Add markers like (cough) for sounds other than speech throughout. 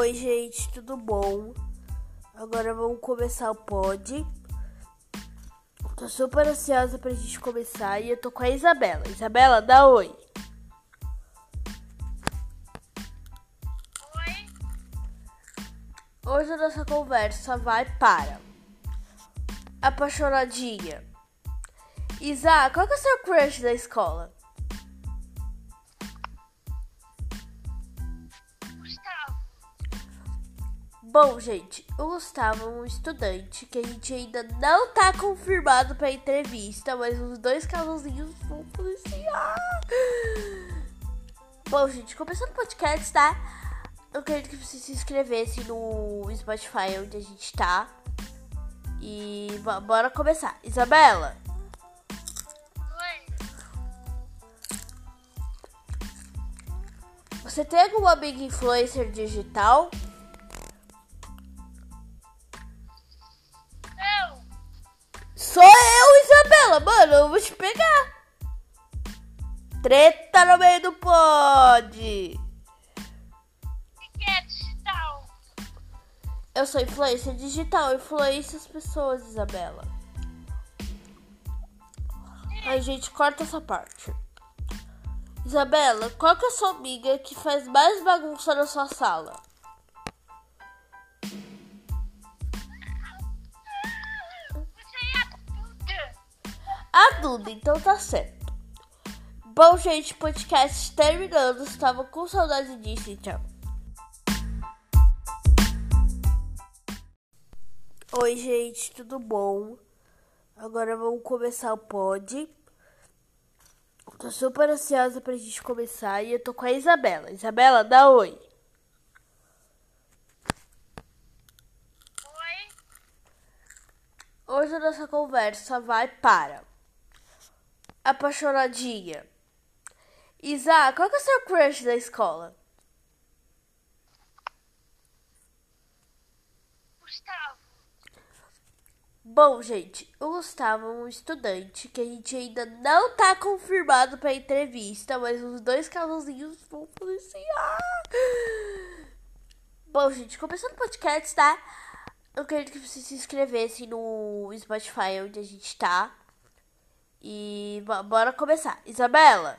Oi, gente, tudo bom? Agora vamos começar o pod. Tô super ansiosa pra gente começar e eu tô com a Isabela. Isabela, dá oi. Oi, Hoje a nossa conversa vai para Apaixonadinha. Isa, qual que é o seu crush da escola? Bom, gente, o Gustavo é um estudante que a gente ainda não tá confirmado pra entrevista, mas os dois casalzinhos vão policiar. Bom, gente, começando o podcast, tá? Eu queria que você se inscrevesse no Spotify onde a gente tá. E bo- bora começar. Isabela, Oi, você tem alguma amiga influencer digital? Treta no meio do pod. Eu sou influência digital, influência as pessoas, Isabela. Ai, gente, corta essa parte. Isabela, qual que é a sua amiga que faz mais bagunça na sua sala? Você é a Duda. A Duda, então tá certo. Bom, gente, podcast terminando. Estava com saudade disso, então. Oi, gente, tudo bom? Agora vamos começar o pod. Tô super ansiosa pra gente começar e eu tô com a Isabela. Isabela, dá oi. Oi, Hoje a nossa conversa vai para Apaixonadinha. Isa, qual que é o seu crush da escola? Gustavo. Bom, gente, o Gustavo é um estudante que a gente ainda não tá confirmado pra entrevista, mas os dois casalzinhos vão policiar. Bom, gente, começando o podcast, tá? Eu queria que você se inscrevesse no Spotify onde a gente tá. E bo- bora começar. Isabela,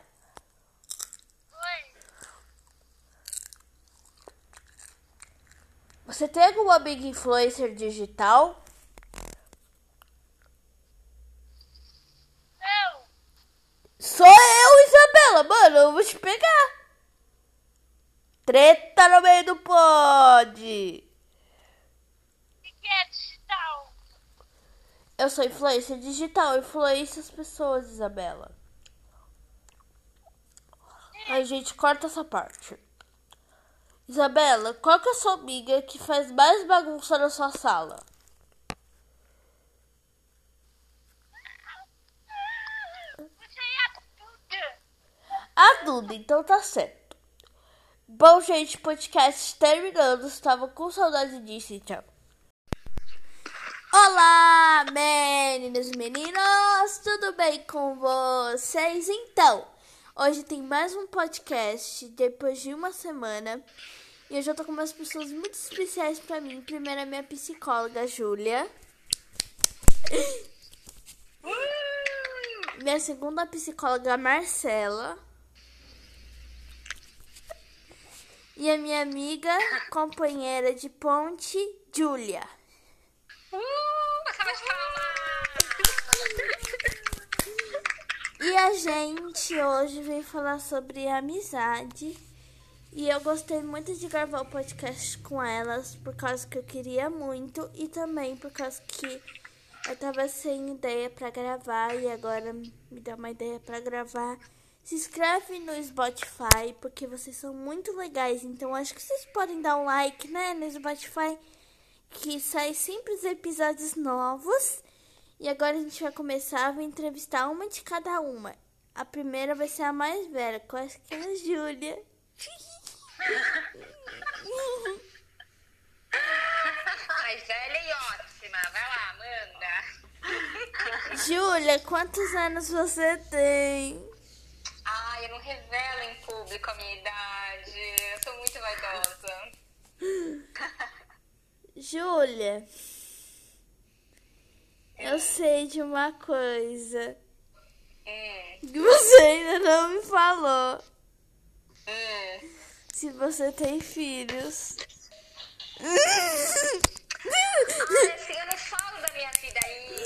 Oi, você tem alguma amiga influencer digital? eu. Sou eu, Isabela, mano, eu vou te pegar. Treta no meio do pod. O que é digital? Eu sou influência digital, influência as pessoas, Isabela. Ai, gente, corta essa parte. Isabela, qual que é a sua amiga que faz mais bagunça na sua sala? Você é a Duda. Então tá certo. Bom, gente, podcast terminando. Estava com saudade disso, então. Olá, meninas e meninos! Tudo bem com vocês? Então, hoje tem mais um podcast depois de uma semana. E eu já tô com umas pessoas muito especiais pra mim. Primeiro, a minha psicóloga, Júlia. Minha segunda psicóloga, Marcela. E a minha amiga, companheira de ponte, Júlia. Uh, você vai falar. E a gente hoje veio falar sobre amizade. E eu gostei muito de gravar o podcast com elas, por causa que eu queria muito e também por causa que eu tava sem ideia pra gravar e agora me dá uma ideia pra gravar. Se inscreve no Spotify, porque vocês são muito legais, então acho que vocês podem dar um like, né, no Spotify, que sai sempre os episódios novos. E agora a gente vai começar, vai entrevistar uma de cada uma. A primeira vai ser a mais velha, que é a Júlia. Ai, velha e ótima. Vai lá, manda. Júlia, quantos anos você tem? Ai, eu não revelo em público a minha idade. Eu sou muito vaidosa. Júlia, eu sei de uma coisa Hum, que você ainda não me falou. hum. Se você tem filhos. Assim, eu não falo da minha vida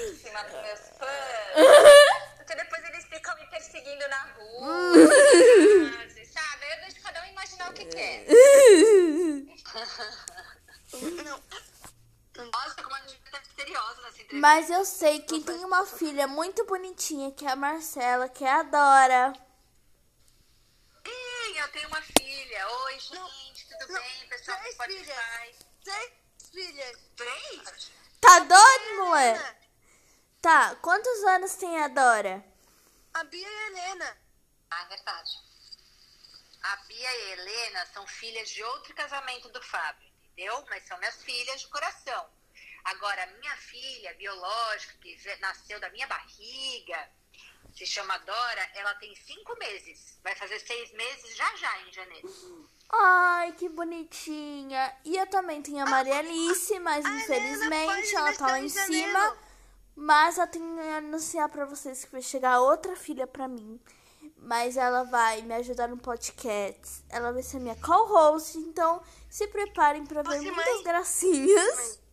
íntima pros meus fãs. (laughs) Porque depois eles ficam me perseguindo na rua. Você sabe? Eu deixo cada um imaginar o que quer. Nossa, como a gente tá misteriosa nessa entrevista. Mas eu sei que tem uma filha muito bonitinha, que é a Marcela, que é a Dora. Sim, eu tenho uma filha. Oi, gente, tudo bem? Pessoal do três Spotify. Três filhas. Três? Tá doido, moleque? Tá, quantos anos tem a Dora? A Bia e a Helena. Ah, é verdade. A Bia e a Helena são filhas de outro casamento do Fábio, entendeu? Mas são minhas filhas de coração. Agora, minha filha biológica, que nasceu da minha barriga, se chama Dora, ela tem cinco meses. Vai fazer seis meses já já, em janeiro. Ai, que bonitinha. E eu também tenho a Maria Alice, mas a Helena infelizmente ela tá lá em em cima. Mas eu tenho que anunciar pra vocês que vai chegar outra filha pra mim. Mas ela vai me ajudar no podcast. Ela vai ser minha co-host, então se preparem pra ver Você, muitas mãe?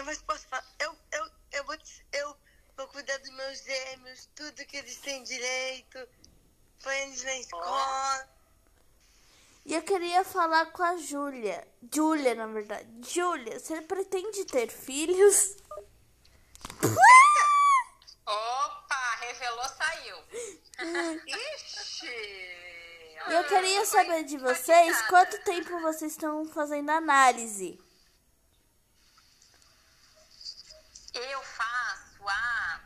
Eu vou, posso falar? Eu, eu, eu, vou, te- eu vou cuidar dos meus gêmeos, tudo que eles têm direito. Põe eles na escola. E eu queria falar com a Júlia. Júlia, na verdade. Júlia, você pretende ter filhos? (laughs) Opa, revelou, saiu. (laughs) Ixi! Eu queria saber de vocês quanto tempo vocês estão fazendo análise. Eu faço há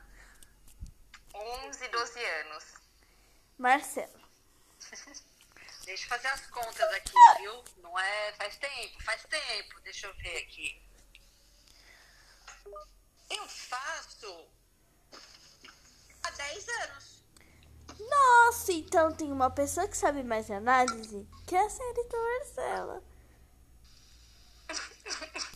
11, 12 anos. Marcela. (laughs) Deixa eu fazer as contas aqui, viu? Não é. Faz tempo, faz tempo. Deixa eu ver aqui. Eu faço há 10 anos. Nossa, então tem uma pessoa que sabe mais análise, que é a senhorita Marcela. (laughs)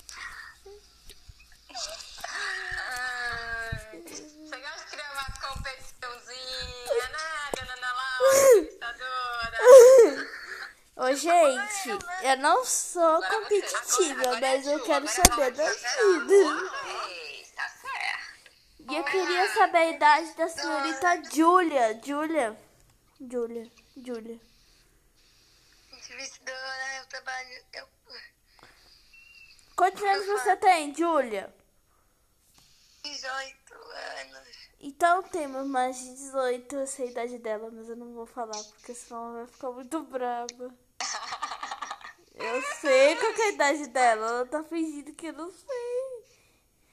Ô, gente, eu não sou competitiva, mas eu quero saber da vida. E eu queria saber a idade da senhorita. Júlia. Júlia. Júlia. Entrevistadora, eu trabalho. Quantos anos você tem, Júlia? 18 anos. Então temos mais de 18, eu sei a idade dela, mas eu não vou falar, porque senão ela vai ficar muito brava. Eu sei qual que é a idade dela, ela tá fingindo que eu não sei.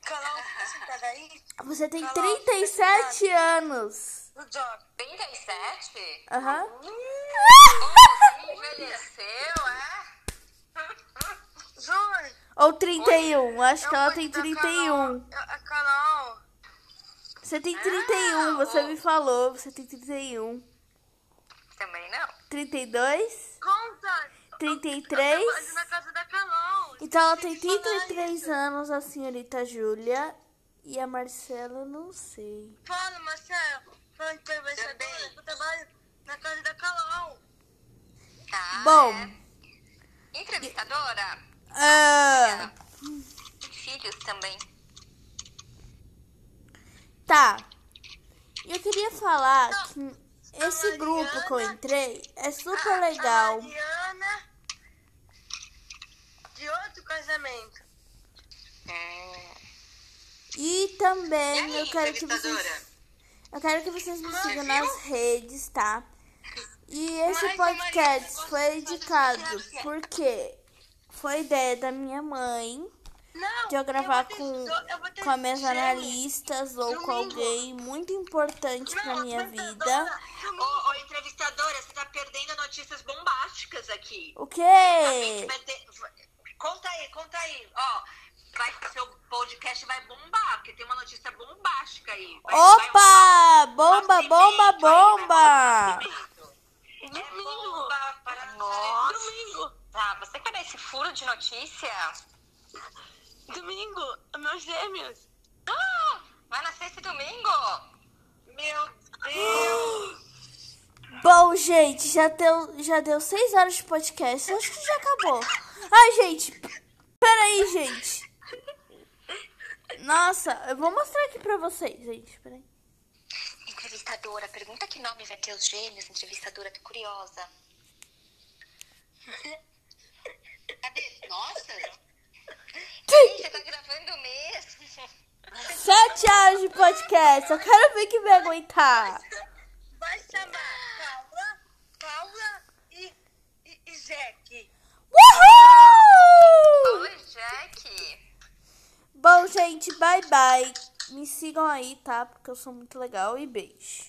Carol, você tá daí? Você tem Carol, 37 anos. No job. 37? Aham. Você envelheceu, é? (laughs) Júnior. Ou 31, acho que eu ela tem te dar 31. Carol. A Carol. Você tem 31, você me falou, você tem 31. Também não. 32? Conta. 33? Eu trabalho na casa da Carol. Então ela tem Tem que falar 33 isso. anos, a senhorita Júlia. E a Marcela, não sei. Fala, Marcelo. Fala, entrevistadora. Eu trabalho na casa da Carol. Tá. Bom. é. Entrevistadora? Ah, Tem filhos também. tá. Eu queria falar que esse grupo que eu entrei é A- super legal. De outro casamento. Hum. E também E aí, eu quero que vocês. Eu quero que vocês me sigam nas redes, tá? E esse Mas, podcast você foi fazer- porque foi ideia da minha mãe Não. de eu gravar com, eu ter com as minhas analistas ou com Domingo. alguém muito importante pra Não, minha vida. Ô, ô, entrevistadora, você tá perdendo notícias bombásticas aqui. O quê? vai ter- Conta aí, conta aí. Ó, vai, seu podcast vai bombar, porque tem uma notícia bombástica aí. Vai- vai Opa! um Bomba, nascimento bomba, aí, vai um bomba! É Domingo. bomba para Nossa. domingo. Tá você quer dar esse furo de notícia? Domingo, meus gêmeos. Ah, vai nascer esse domingo? Meu Deus. Bom, gente, já deu, já deu seis horas de podcast. Acho que já acabou. Ai, gente. Peraí, gente. Nossa, eu vou mostrar aqui pra vocês, gente. Peraí. Entrevistadora, pergunta que nome vai ter os gêmeos. Entrevistadora, tô curiosa. (laughs) Cadê? Nossa! (laughs) Você tá gravando mesmo? Sete horas de podcast. Eu quero ver quem vai aguentar. Vai chamar Paula, Paula e, e, e Jack. Uhul! Oi, Jack. Bom, gente, bye bye. Me sigam aí, tá? Porque eu sou muito legal e beijo.